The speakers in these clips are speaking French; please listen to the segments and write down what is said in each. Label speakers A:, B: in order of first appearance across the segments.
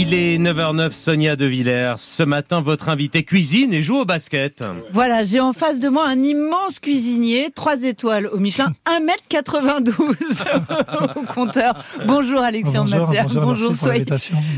A: Il est 9h09, Sonia De Villers. Ce matin, votre invité cuisine et joue au basket.
B: Voilà, j'ai en face de moi un immense cuisinier, 3 étoiles au Michelin, 1m92 au compteur. Bonjour Alexandre
C: bonjour,
B: Mathia.
C: Bonjour,
B: bonjour soyez,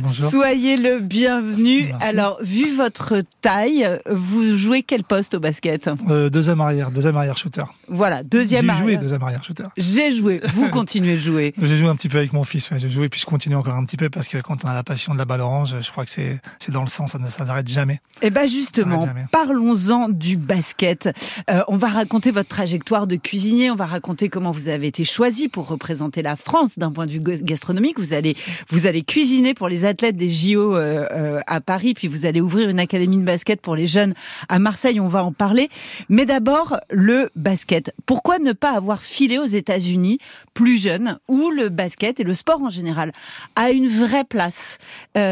C: bonjour.
B: soyez le bienvenu.
C: Merci.
B: Alors, vu votre taille, vous jouez quel poste au basket?
C: Euh, Deuxième arrière, deuxième arrière shooter.
B: Voilà, deuxième
C: J'ai
B: arrière.
C: joué deuxième arrière shooter.
B: J'ai joué. Vous continuez de jouer.
C: J'ai joué un petit peu avec mon fils. Ouais. J'ai joué puis je continue encore un petit peu parce que quand on a la passion de la balle orange, je crois que c'est dans le sang, ça n'arrête jamais.
B: Eh ben justement, parlons-en du basket. Euh, on va raconter votre trajectoire de cuisinier, on va raconter comment vous avez été choisi pour représenter la France d'un point de vue ga- gastronomique. Vous allez vous allez cuisiner pour les athlètes des JO euh, euh, à Paris, puis vous allez ouvrir une académie de basket pour les jeunes à Marseille. On va en parler. Mais d'abord le basket. Pourquoi ne pas avoir filé aux États-Unis plus jeune, où le basket et le sport en général a une vraie place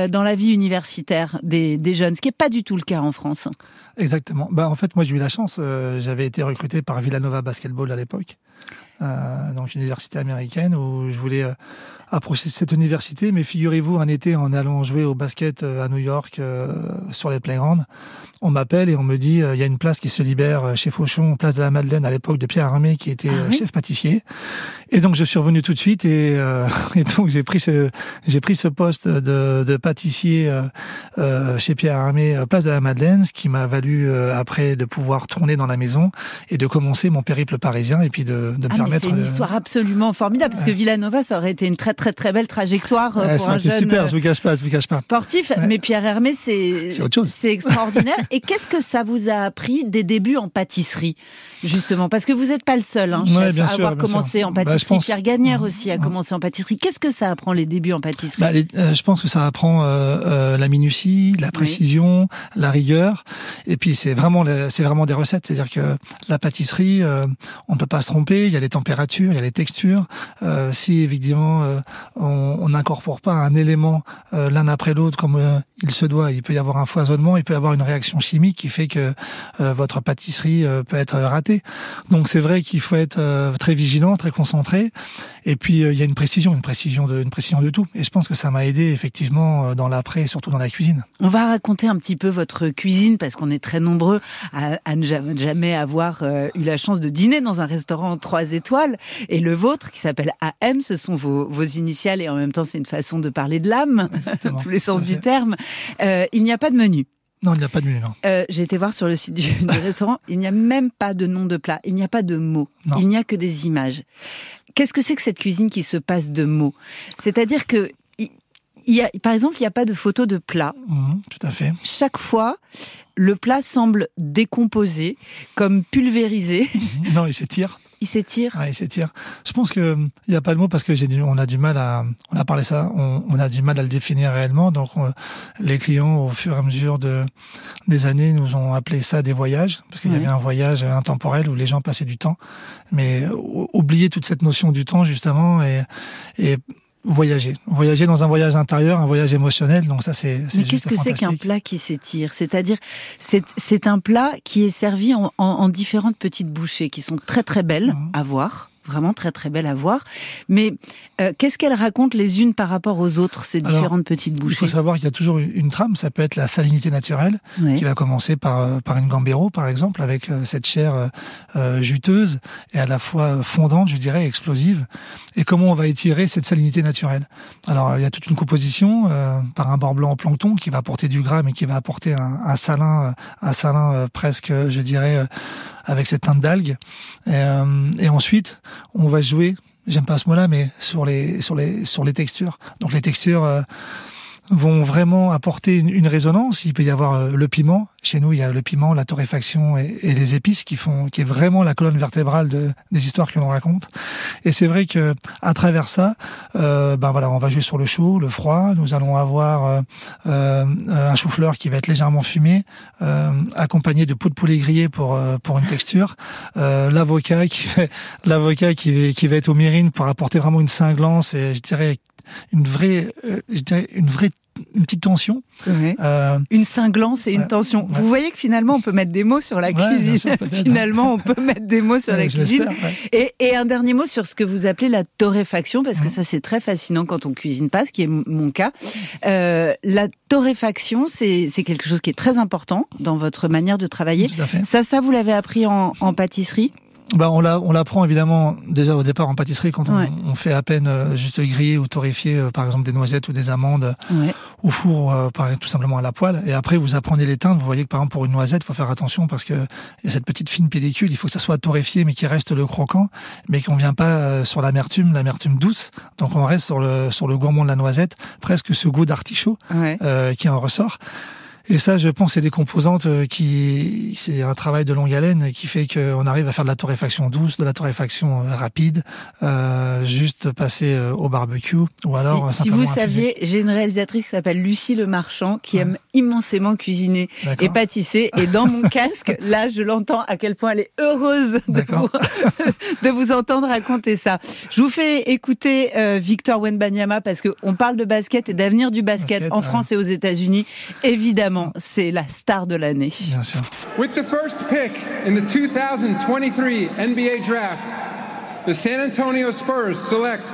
B: dans la vie universitaire des, des jeunes, ce qui n'est pas du tout le cas en France.
C: Exactement. Bah en fait, moi j'ai eu la chance. euh, J'avais été recruté par Villanova Basketball à l'époque, euh, donc une université américaine où je voulais euh, approcher cette université. Mais figurez-vous, un été, en allant jouer au basket euh, à New York euh, sur les playgrounds, on m'appelle et on me dit euh, il y a une place qui se libère chez Fauchon, place de la Madeleine à l'époque de Pierre Armé qui était
B: Ah oui
C: chef pâtissier. Et donc je suis revenu tout de suite et, euh, et donc j'ai pris ce j'ai pris ce poste de, de pâtissier chez Pierre Armé, place de la Madeleine, ce qui m'a valu euh, après de pouvoir tourner dans la maison et de commencer mon périple parisien et puis de, de
B: Ah,
C: permettre.
B: c'est une histoire absolument formidable parce que Villanova, ça aurait été une très très très belle trajectoire euh,
C: Ouais,
B: pour
C: ça
B: un jeune
C: super,
B: euh,
C: je vous cache pas, je vous cache pas.
B: sportif.
C: Ouais.
B: Mais Pierre Hermé, c'est extraordinaire. Et qu'est-ce que ça vous a appris des débuts en pâtisserie, justement? Parce que vous n'êtes pas le seul hein,
C: Ouais,
B: chef,
C: bien
B: à avoir
C: bien
B: commencé
C: sûr.
B: en
C: Bah,
B: pâtisserie.
C: pense-
B: Pierre Gagnère aussi a commencé en pâtisserie. Qu'est-ce que ça apprend les débuts en pâtisserie?
C: Bah, les- euh, je pense que ça apprend euh, euh, la minutie, la précision, la rigueur, et puis c'est vraiment c'est vraiment des recettes. C'est-à-dire que la pâtisserie, euh, on ne peut pas se tromper. Il y a les températures, il y a les textures. Euh, si évidemment euh, on n'incorpore pas un élément euh, l'un après l'autre comme il se doit, il peut y avoir un foisonnement, il peut y avoir une réaction chimique qui fait que votre pâtisserie peut être ratée. Donc c'est vrai qu'il faut être très vigilant, très concentré. Et puis il y a une précision, une précision de, une précision de tout. Et je pense que ça m'a aidé effectivement dans l'après, surtout dans la cuisine.
B: On va raconter un petit peu votre cuisine parce qu'on est très nombreux à, à ne jamais, avoir eu la chance de dîner dans un restaurant 3 étoiles. Et le vôtre, qui s'appelle AM, ce sont vos, vos initiales et en même temps c'est une façon de parler de l'âme,
C: Exactement.
B: tous les sens du terme. Euh, il n'y a pas de menu.
C: Non, il n'y a pas de menu, non.
B: Euh, J'ai été voir sur le site du, du restaurant, il n'y a même pas de nom de plat, il n'y a pas de mots,
C: Non.
B: il n'y a que des images. Qu'est-ce que c'est que cette cuisine qui se passe de mots? C'est-à-dire que, il il y a, par exemple, il n'y a pas de photo de plat
C: Mhm, tout à fait.
B: chaque fois, le plat semble décomposé, comme pulvérisé.
C: Mhm. non, il s'étire.
B: Il s'étire.
C: Ouais, il s'étire. Je pense que hum, il n'y a pas de mot parce que j'ai on a du mal à, on a parlé ça, on, on a du mal à le définir réellement. Donc on- les clients, au fur et à mesure de des années, nous ont appelé ça des voyages parce qu'il y avait un voyage intemporel où les gens passaient du temps, mais ou- oublier toute cette notion du temps justement et, et voyager, voyager dans un voyage intérieur, un voyage émotionnel. Donc ça c'est.
B: Mais qu'est-ce que c'est qu'un plat qui s'étire? C'est-à-dire, c'est c'est un plat qui est servi en, en- en différentes petites bouchées qui sont très très belles
C: Mhm.
B: à voir. Vraiment très très belles à voir. Mais euh, qu'est-ce qu'elles racontent les unes par rapport aux autres, ces
C: Alors,
B: différentes petites
C: Il
B: bouchées
C: faut savoir qu'il y a toujours une, trame. Ça peut être la salinité naturelle. Qui va commencer par, euh, par une gambero, par exemple, avec euh, cette chair euh, euh, juteuse et à la fois fondante, je dirais, explosive. Et comment on va étirer cette salinité naturelle? Alors, il y a toute une composition euh, par un bord blanc au plancton qui va apporter du gras, mais qui va apporter un, un salin, un salin presque, je dirais, euh, avec cette teinte d'algue. Et, euh, et ensuite, on va jouer j'aime pas ce mot-là, mais sur les sur les sur les textures. Donc les textures euh, vont vraiment apporter une, une résonance. Il peut y avoir euh, le piment. Chez nous, il y a le piment, la torréfaction et, et les épices qui font, qui est vraiment la colonne vertébrale de, des histoires que l'on raconte. Et c'est vrai que à travers ça, euh, ben voilà, on va jouer sur le chaud, le froid. Nous allons avoir euh, euh, un chou-fleur qui va être légèrement fumé, euh, accompagné de peau de poulet grillé pour pour une texture. L'avocat qui l'avocat qui qui va être au mérine pour apporter vraiment une cinglance et je dirais une vraie, euh, je dirais une vraie une petite tension.
B: Euh, une cinglance et une tension. Vous voyez que finalement, on peut mettre des mots sur la cuisine. finalement, on peut mettre des mots sur la cuisine. Et, et, un dernier mot sur ce que vous appelez la torréfaction, parce que mmh. ça, c'est très fascinant quand on cuisine pas, ce qui est mon cas. Euh, la torréfaction, c'est quelque chose qui est très important dans votre manière de travailler. Ça, ça, vous l'avez appris en, en pâtisserie?
C: Bah on la, on l'apprend évidemment déjà au départ en pâtisserie quand on, on fait à peine euh, juste griller ou torréfier euh, par exemple des noisettes ou des amandes ouais. au four euh, par, tout simplement à la poêle. Et après vous apprenez les teintes. Vous voyez que par exemple pour une noisette il faut faire attention parce que y a cette petite fine pellicule. Il faut que ça soit torréfié mais qu'il reste le croquant mais qu'on vient pas sur l'amertume l'amertume douce. Donc on reste sur le sur le gourmand de la noisette presque ce goût d'artichaut ouais. qui en ressort et ça, je pense, c'est des composantes euh, qui, c'est un travail de longue haleine qui fait qu'on arrive à faire de la torréfaction douce, de la torréfaction euh, rapide, euh, juste passer euh, au barbecue ou alors.
B: Si, si vous saviez, j'ai une réalisatrice qui s'appelle Lucie Le Marchand qui aime immensément cuisiner et pâtisser. Et dans mon casque, là, je l'entends à quel point elle est heureuse de vous, de vous, entendre raconter ça. Je vous fais écouter euh, Victor Wenbanyama parce que on parle de basket et d'avenir du basket, basket en France et aux États-Unis, évidemment c'est la star de l'année.
C: Bien sûr.
D: With the first pick in the 2023 NBA draft, the San Antonio Spurs select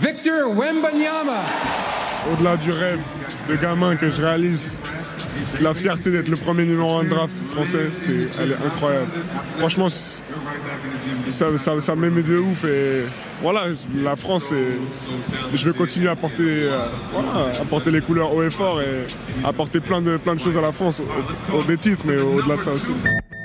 D: Victor Wembanyama.
E: Au-delà du rêve de gamin que je réalise, la fierté d'être le premier numéro 1 draft français, c'est, elle est incroyable. Franchement, ça, ça, ça m'aime de ouf et voilà, la France, je vais continuer à porter, euh, à porter les couleurs haut et fort et apporter plein de, plein de choses à la France, au, au mais au-delà de ça aussi.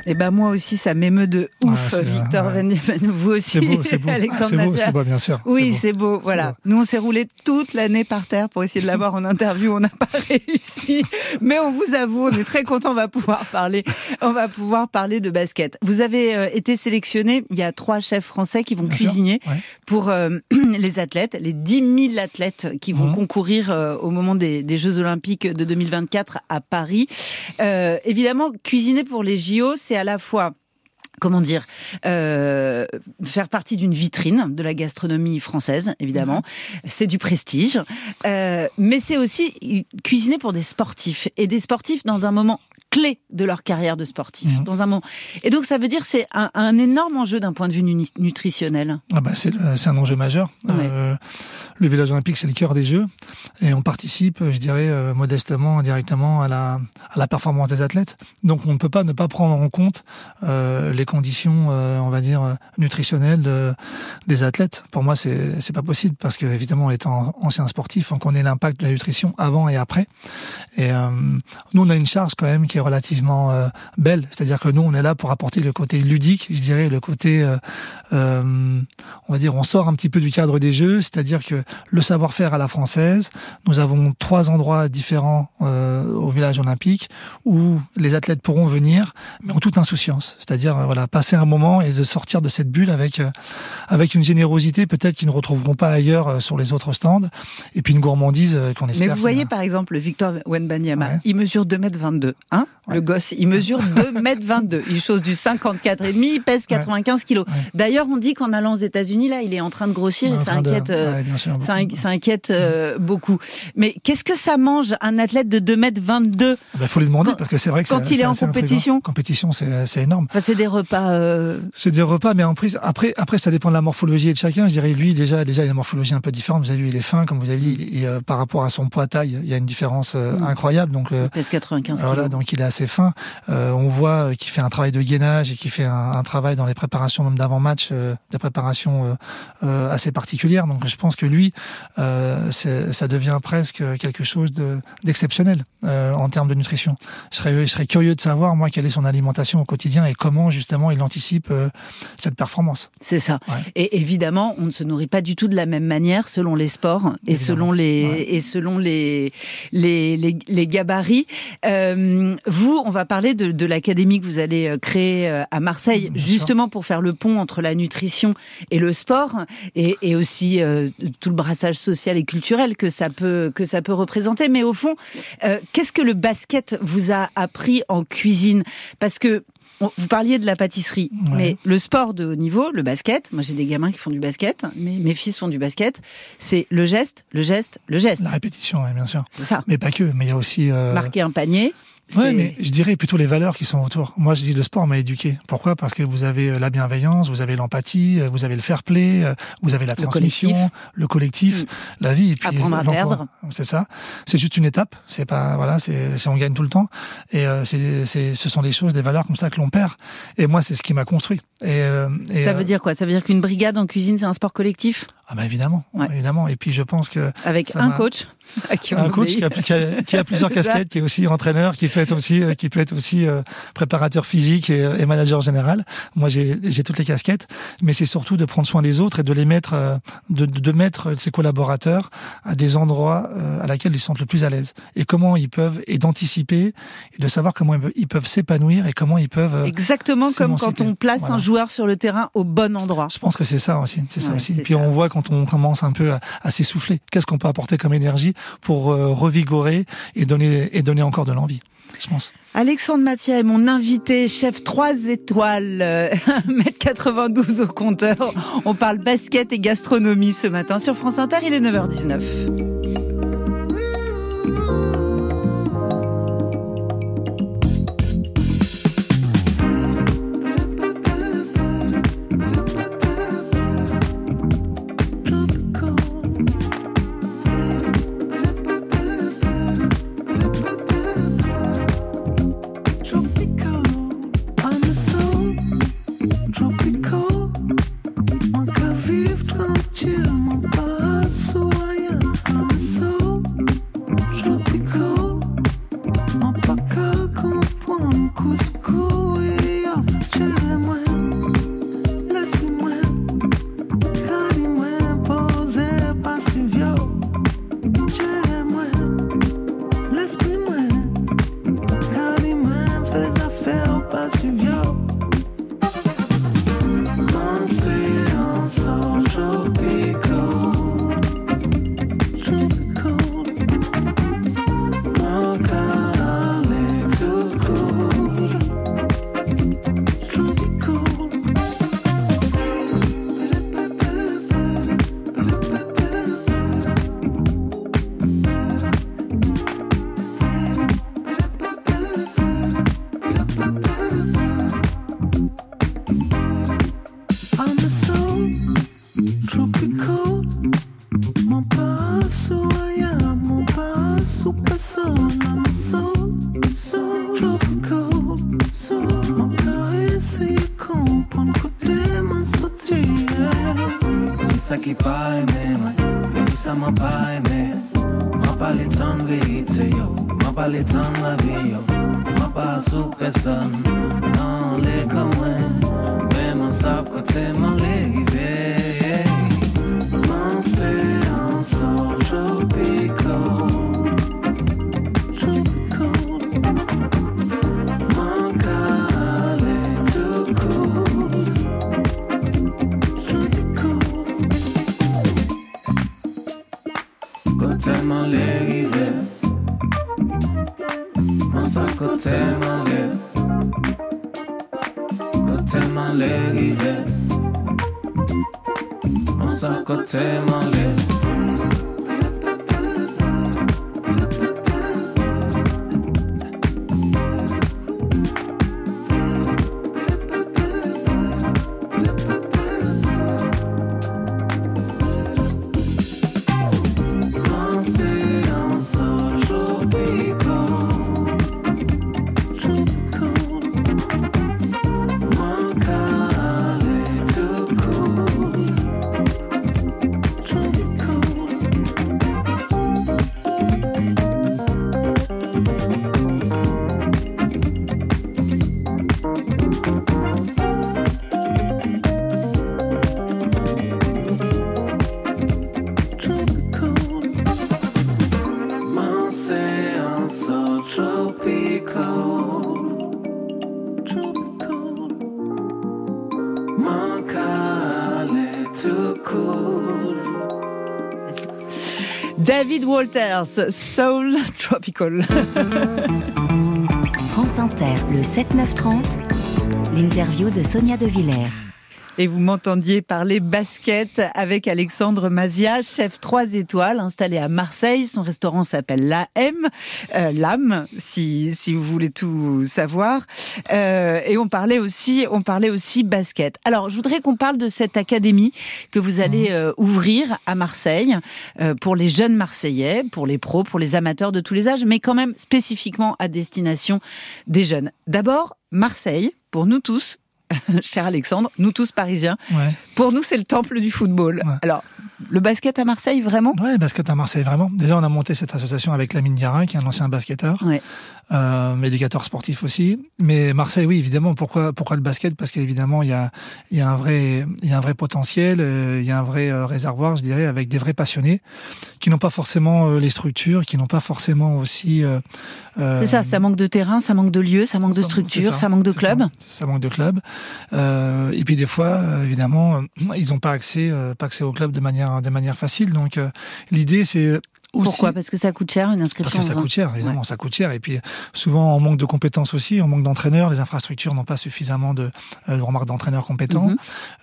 B: Eh ben moi aussi, ça m'émeut de ouf, Victor ouais. Vous aussi,
C: beau, beau. Alexandre C'est beau, bien sûr.
B: Oui, c'est beau. Voilà. Nous, on s'est roulé toute l'année par terre pour essayer de l'avoir en interview. On n'a pas réussi, mais on vous avoue, on est très content. On va pouvoir parler. On va pouvoir parler de basket. Vous avez euh, été sélectionné. Il y a trois chefs français qui vont bien cuisiner ouais. pour euh, les athlètes, les 10 000 athlètes qui vont mmh. concourir euh, au moment des, des, Jeux Olympiques de 2024 à Paris. Euh, évidemment, cuisiner pour les JO, c'est à la fois comment dire, euh, faire partie d'une vitrine de la gastronomie française, évidemment. Mmh. C'est du prestige. Euh, mais c'est aussi cuisiner pour des sportifs. Et des sportifs dans un moment de leur carrière de sportif. Mmh. Dans un moment. Et donc, ça veut dire c'est un, un, énorme enjeu d'un point de vue nutritionnel.
C: Ah bah c'est un enjeu majeur. Ouais. Euh, le village olympique, c'est le cœur des Jeux. Et on participe, je dirais, euh, modestement, directement à la, à la performance des athlètes. Donc, on ne peut pas ne pas prendre en compte euh, les conditions, on va dire, nutritionnelles de, des athlètes. Pour moi, c'est c'est pas possible parce que évidemment, étant ancien sportif, on connaît l'impact de la nutrition avant et après. Et nous, on a une charge quand même qui est relativement euh, belle, c'est-à-dire que nous, on est là pour apporter le côté ludique, je dirais, le côté, euh, on va dire, on sort un petit peu du cadre des jeux, c'est-à-dire que le savoir-faire à la française. Nous avons trois endroits différents au village olympique où les athlètes pourront venir, mais en toute insouciance, c'est-à-dire voilà, passer un moment et de sortir de cette bulle avec avec une générosité peut-être qu'ils ne retrouveront pas ailleurs euh, sur les autres stands, et puis une gourmandise euh, qu'on espère.
B: Mais vous voyez par exemple le Victor Wenbanyama, ouais. il mesure 2 m 22, hein? Ouais. Le gosse, il mesure 2 m 22. Il chose du 54 et demi, il pèse 95 kilos. Ouais. D'ailleurs, on dit qu'en allant aux États-Unis, là, il est en train de grossir et ça inquiète, euh, ça, ça inquiète euh, beaucoup. Mais qu'est-ce que ça mange un athlète de 2 m 22
C: Il bah, faut lui demander parce que c'est vrai que
B: quand il est, en compétition?
C: Compétition, c'est énorme.
B: Enfin, c'est des repas. Euh...
C: C'est des repas, mais en prise. Après, après, ça dépend de la morphologie de chacun. Je dirais lui déjà, déjà, il a une morphologie un peu différente. Vous avez vu, il est fin, comme vous avez dit, et, euh, par rapport à son poids taille, il y a une différence euh, mmh. incroyable. Donc,
B: il pèse 95
C: Voilà,
B: kilos.
C: donc il assez fin. Euh, on voit qu'il fait un travail de gainage et qu'il fait un, un, travail dans les préparations même d'avant-match, euh, des préparations euh, assez particulières. Donc, je pense que lui, ça devient presque quelque chose d'exceptionnel de, en termes de nutrition. Je serais, je serais curieux de savoir moi quelle est son alimentation au quotidien et comment justement il anticipe cette performance.
B: C'est ça. Ouais. Et évidemment, on ne se nourrit pas du tout de la même manière selon les sports et évidemment. selon les ouais. et selon les les, les, les gabarits. Euh, vous, on va parler de, de l'académie que vous allez euh, créer euh, à Marseille, Bien justement sûr. pour faire le pont entre la nutrition et le sport, et, et aussi euh, tout le brassage social et culturel que ça peut que ça peut représenter. Mais au fond, euh, qu'est-ce que le basket vous a appris en cuisine? Parce que vous parliez de la pâtisserie,
C: Ouais.
B: mais le sport de haut niveau, le basket, moi j'ai des gamins qui font du basket, mes, mes fils font du basket, c'est le geste, le geste, le geste.
C: La répétition, ouais, bien sûr.
B: C'est ça.
C: Mais pas que, mais il y a aussi. euh,
B: Marquer un panier.
C: Ouais, mais je dirais plutôt les valeurs qui sont autour. Moi, je dis le sport m'a éduqué. Pourquoi? Parce que vous avez euh, la bienveillance, vous avez l'empathie, euh, vous avez le fair play, euh, vous avez la
B: Le
C: transmission,
B: collectif.
C: le collectif,
B: Mm.
C: la vie et puis
B: Apprendre à perdre.
C: C'est ça. C'est juste une étape. C'est pas voilà, c'est on gagne tout le temps. Et euh, c'est c'est ce sont des choses, des valeurs comme ça que l'on perd. Et moi, c'est ce qui m'a construit. Et, euh, et,
B: Ça veut dire quoi? Ça veut dire qu'une brigade en cuisine, c'est un sport collectif?
C: Ah bah évidemment,
B: Ouais.
C: évidemment. Et puis je pense que
B: avec un coach qui
C: un coach qui a, qui a- qui a plusieurs casquettes, qui est aussi entraîneur, qui peut être aussi, euh, qui peut être aussi euh, préparateur physique et, et manager général. Moi, j'ai toutes les casquettes, mais c'est surtout de prendre soin des autres et de les mettre, euh, de, de mettre ses collaborateurs à des endroits euh, à laquelle ils se sentent le plus à l'aise et comment ils peuvent et d'anticiper et de savoir comment ils peuvent- s'épanouir et comment ils peuvent. euh,
B: Exactement comme quand on place
C: Voilà.
B: un joueur sur le terrain au bon endroit.
C: Je pense que c'est ça aussi. C'est ça
B: Ouais,
C: aussi. Puis
B: ça.
C: on voit quand on commence un peu à, à s'essouffler, qu'est-ce qu'on peut apporter comme énergie pour euh, revigorer et donner et donner encore de l'envie?
B: Alexandre Mathia est mon invité, chef 3 étoiles, euh, 1m92 au compteur. On parle basket et gastronomie ce matin sur France Inter, il est 9h19.
F: Pas
B: David Walters, Soul Tropical.
G: France Inter, le 7-9-30, L'interview de Sonia De Villers.
B: Et vous m'entendiez parler basket avec Alexandre Mazia, chef 3 étoiles, installé à Marseille. Son restaurant s'appelle La M, euh, l'âme, si, si vous voulez tout savoir. Euh, et on parlait aussi, on parlait aussi basket. Alors, je voudrais qu'on parle de cette académie que vous allez euh, ouvrir à Marseille euh, pour les jeunes Marseillais, pour les pros, pour les amateurs de tous les âges, mais quand même spécifiquement à destination des jeunes. D'abord, Marseille, pour nous tous, cher Alexandre, nous tous parisiens,
C: Ouais.
B: pour nous, c'est le temple du football.
C: Ouais.
B: Alors, le basket à Marseille, vraiment?
C: Ouais, basket à Marseille, vraiment. Déjà, on a monté cette association avec Lamine Diarra, qui est un ancien basketteur,
B: Ouais.
C: euh, éducateur sportif aussi. Mais Marseille, oui, évidemment. Pourquoi, pourquoi le basket? Parce qu'évidemment, il y a, il y a un vrai, il y a un vrai potentiel, euh, il y a un vrai euh, réservoir, je dirais, avec des vrais passionnés qui n'ont pas forcément les structures, qui n'ont pas forcément aussi.
B: C'est ça, ça manque de terrain, ça manque de lieu, ça manque de structure, ça, manque de
C: c'est ça,
B: club.
C: Ça, manque de club. Euh, et puis des fois, euh, évidemment, euh, ils n'ont pas accès, au club de manière, de manière facile. Donc l'idée, c'est aussi
B: Pourquoi? Parce que ça coûte cher une
C: parce
B: inscription
C: que ça coûte cher, évidemment, ça coûte cher. Et puis souvent, on manque de compétences aussi, on manque d'entraîneurs. Les infrastructures n'ont pas suffisamment de, euh, de remarques d'entraîneurs compétents.
B: Mhm.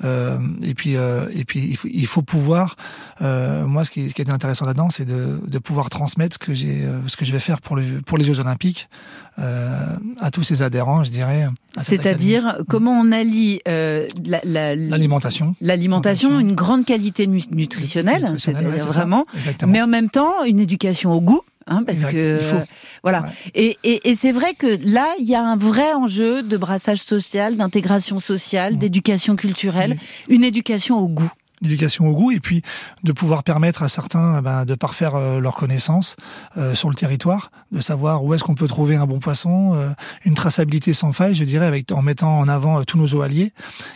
C: Euh, et puis, euh, et puis, il faut, il faut pouvoir. euh, moi, ce qui, ce qui était intéressant là-dedans, c'est de, de pouvoir transmettre ce que j'ai, ce que je vais faire pour le, pour les Jeux Olympiques à tous ces adhérents, je dirais.
B: C'est-à-dire, comment on allie la- la-
C: l'alimentation,
B: l'alimentation,
C: Alimentation.
B: une grande qualité nu- nutritionnelle,
C: Nutritionnelle, ouais,
B: c'est-à-dire
C: c'est ça,
B: vraiment, mais en même temps, une éducation au goût. Hein, parce
C: Exact,
B: que
C: faut.
B: voilà
C: Ouais.
B: et, et, et c'est vrai que là il y a un vrai enjeu de brassage social d'intégration sociale
C: Mmh.
B: d'éducation culturelle une éducation au goût
C: l'éducation au goût et puis de pouvoir permettre à certains ben, de parfaire euh, leurs connaissances euh, sur le territoire, de savoir où est-ce qu'on peut trouver un bon poisson, euh, une traçabilité sans faille, je dirais, avec en mettant en avant euh, tous nos eaux alliés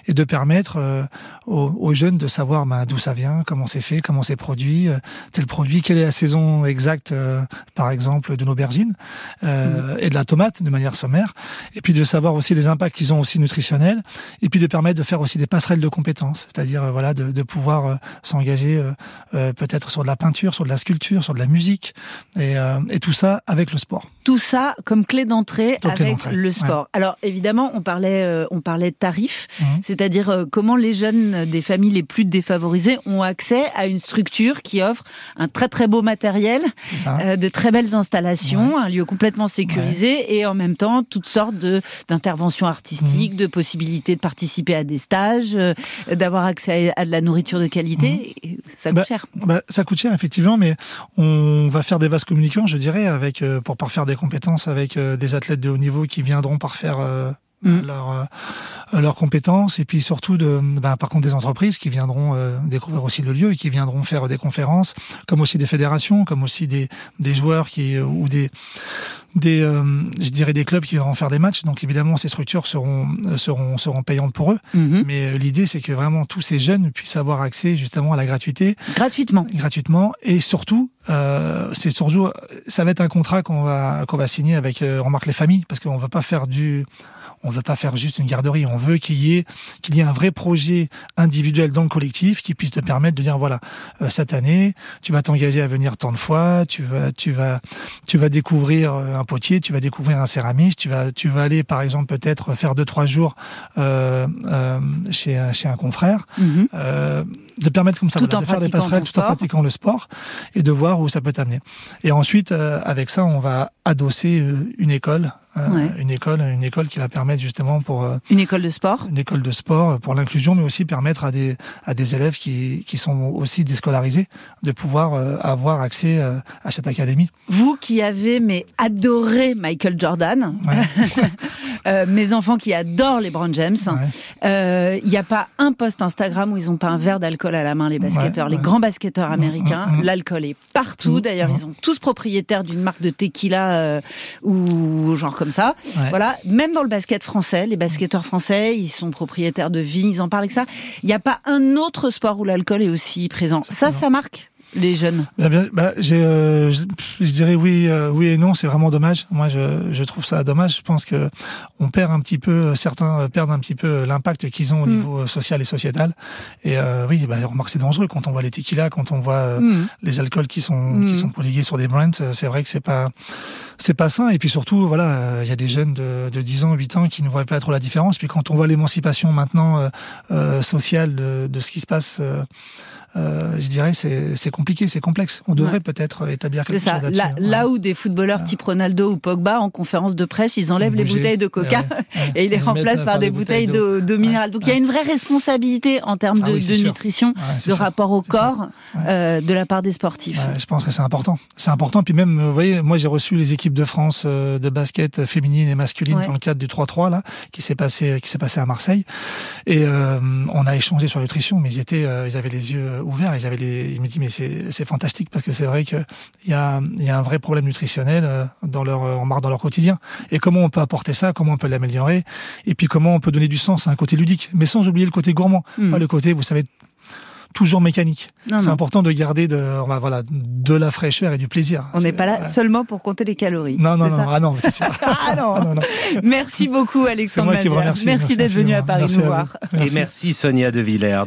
C: et de permettre euh, aux, aux jeunes de savoir ben, d'où ça vient, comment c'est fait, comment c'est produit, euh, tel produit, quelle est la saison exacte, par exemple, de l'aubergine euh, et de la tomate de manière sommaire, et puis de savoir aussi les impacts qu'ils ont aussi nutritionnels, et puis de permettre de faire aussi des passerelles de compétences, c'est-à-dire voilà de, de pouvoir euh, s'engager euh, euh, peut-être sur de la peinture, sur de la sculpture, sur de la musique, et, et tout ça avec le sport.
B: tout ça comme clé d'entrée avec le
C: ouais.
B: sport. Alors évidemment, on parlait, on parlait de tarifs,
C: Mhm.
B: c'est-à-dire comment les jeunes des familles les plus défavorisées ont accès à une structure qui offre un très très beau matériel, de très belles installations, un lieu complètement sécurisé et en même temps toutes sortes d'interventions artistiques,
C: Mhm.
B: de possibilités de participer à des stages, d'avoir accès à, à de la nourriture de qualité. Et Ça coûte
C: Bah,
B: cher.
C: Bah, ça coûte cher effectivement, mais on va faire des vases communicants, je dirais, avec euh, pour parfaire des compétences avec euh, des athlètes de haut niveau qui viendront parfaire euh,
B: Mm.
C: leurs euh, leurs compétences, et puis surtout de, bah, par contre des entreprises qui viendront euh, découvrir aussi le lieu et qui viendront faire des conférences, comme aussi des fédérations, comme aussi des des joueurs qui euh, ou des des euh, je dirais des clubs qui viendront faire des matchs. Donc évidemment ces structures seront euh, seront seront payantes pour eux,
B: Mhm.
C: mais euh, l'idée c'est que vraiment tous ces jeunes puissent avoir accès justement à la gratuité
B: Gratuitement.
C: gratuitement et surtout euh, c'est surtout ça va être un contrat qu'on va qu'on va signer avec euh, remarque les familles parce qu'on veut pas faire du on veut pas faire juste une garderie on veut qu'il y ait qu'il y ait un vrai projet individuel dans le collectif qui puisse te permettre de dire voilà euh, cette année tu vas t'engager à venir tant de fois tu vas tu vas tu vas découvrir euh, un potier tu vas découvrir un céramiste tu vas tu vas aller par exemple peut-être faire deux trois jours euh, euh, chez un- chez un confrère
B: Mhm.
C: euh, de permettre comme ça voilà, de faire des passerelles tout en pratiquant le sport et de voir où ça peut t'amener. Et ensuite, euh, avec ça, on va adosser euh, une école, euh,
B: Ouais.
C: une école, une école qui va permettre justement pour euh,
B: Une école de sport.
C: une école de sport pour l'inclusion, mais aussi permettre à des à des élèves qui qui sont aussi déscolarisés de pouvoir avoir accès à cette académie.
B: Vous qui avez mais adoré Michael Jordan,
C: Ouais.
B: euh, mes enfants qui adorent les Brown James,
C: Ouais.
B: il n'y a pas un post Instagram où ils n'ont pas un verre d'alcool à la main, les basketteurs,
C: Ouais,
B: les
C: ouais.
B: grands basketteurs américains.
C: mm, mm.
B: L'alcool est partout.
C: Tout,
B: D'ailleurs,
C: mm.
B: ils sont tous propriétaires d'une marque de tequila euh, ou genre comme ça.
C: Ouais.
B: Voilà. Même dans le basket français, les basketteurs français, ils sont propriétaires de vignes, ils en parlent avec ça. Il n'y a pas un autre sport où l'alcool est aussi présent. Ça, ça marque? Les jeunes?
C: Bah, bien, bah, j'ai, euh, je, je dirais oui, euh, oui et non. C'est vraiment dommage. Moi, je, je trouve ça dommage. Je pense que on perd un petit peu, euh, certains perdent un petit peu l'impact qu'ils ont au
B: Mm.
C: niveau euh, social et sociétal. Et euh, oui, bah, remarque, c'est dangereux quand on voit les tequila, quand on voit euh,
B: Mm.
C: les alcools qui sont
B: Mm.
C: qui sont pollués sur des brands. euh, C'est vrai que c'est pas c'est pas sain. Et puis surtout, voilà, euh, il y a des jeunes de, de 10 ans, 8 ans qui ne voient pas trop la différence. Puis quand on voit l'émancipation maintenant euh, euh, sociale de, de ce qui se passe. euh, euh, je dirais c'est c'est compliqué, c'est complexe. On devrait
B: Ouais.
C: peut-être établir quelque
B: ça.
C: chose là-dessus.
B: Là,
C: Ouais.
B: là où des footballeurs type Ronaldo ou Pogba en conférence de presse, ils enlèvent les bouteilles de coca et ils les
C: Ils
B: remplacent par des bouteilles d'eau d'eau minérale. Donc il y a une vraie responsabilité en termes
C: Ah
B: de,
C: oui,
B: de nutrition, de
C: sûr.
B: rapport au corps euh, de la part des sportifs.
C: Je pense que c'est important. C'est important. Puis même, vous voyez, moi j'ai reçu les équipes de France euh, de basket féminine et masculine
B: Ouais.
C: dans le cadre du 3-3 là, qui s'est passé, qui s'est passé à Marseille. Et euh, on a échangé sur la nutrition, mais ils étaient, euh, ils avaient les yeux ouverts. Ils avaient les, ils me disent mais c'est, c'est fantastique parce que c'est vrai que il y a, il y a un vrai problème nutritionnel euh, dans leur, euh, en marre dans leur quotidien. Et comment on peut apporter ça, comment on peut l'améliorer, et puis comment on peut donner du sens à un côté ludique, mais sans oublier le côté gourmand,
B: Mm.
C: pas le côté, vous savez, toujours mécanique. C'est important de garder de, bah, voilà, de la fraîcheur et du plaisir.
B: On n'est pas là
C: ouais.
B: seulement pour compter les calories.
C: Non, non, non,
B: ça
C: ah non, c'est sûr.
B: Ah non.
C: Ah non, non.
B: Merci beaucoup Alexandre
C: C'est moi qui vous
B: Mazia.
C: remercie.
B: Merci
C: Merci
B: d'être venu à. Paris
C: Merci
B: nous
C: à
B: voir.
A: Et merci Sonia De Villers.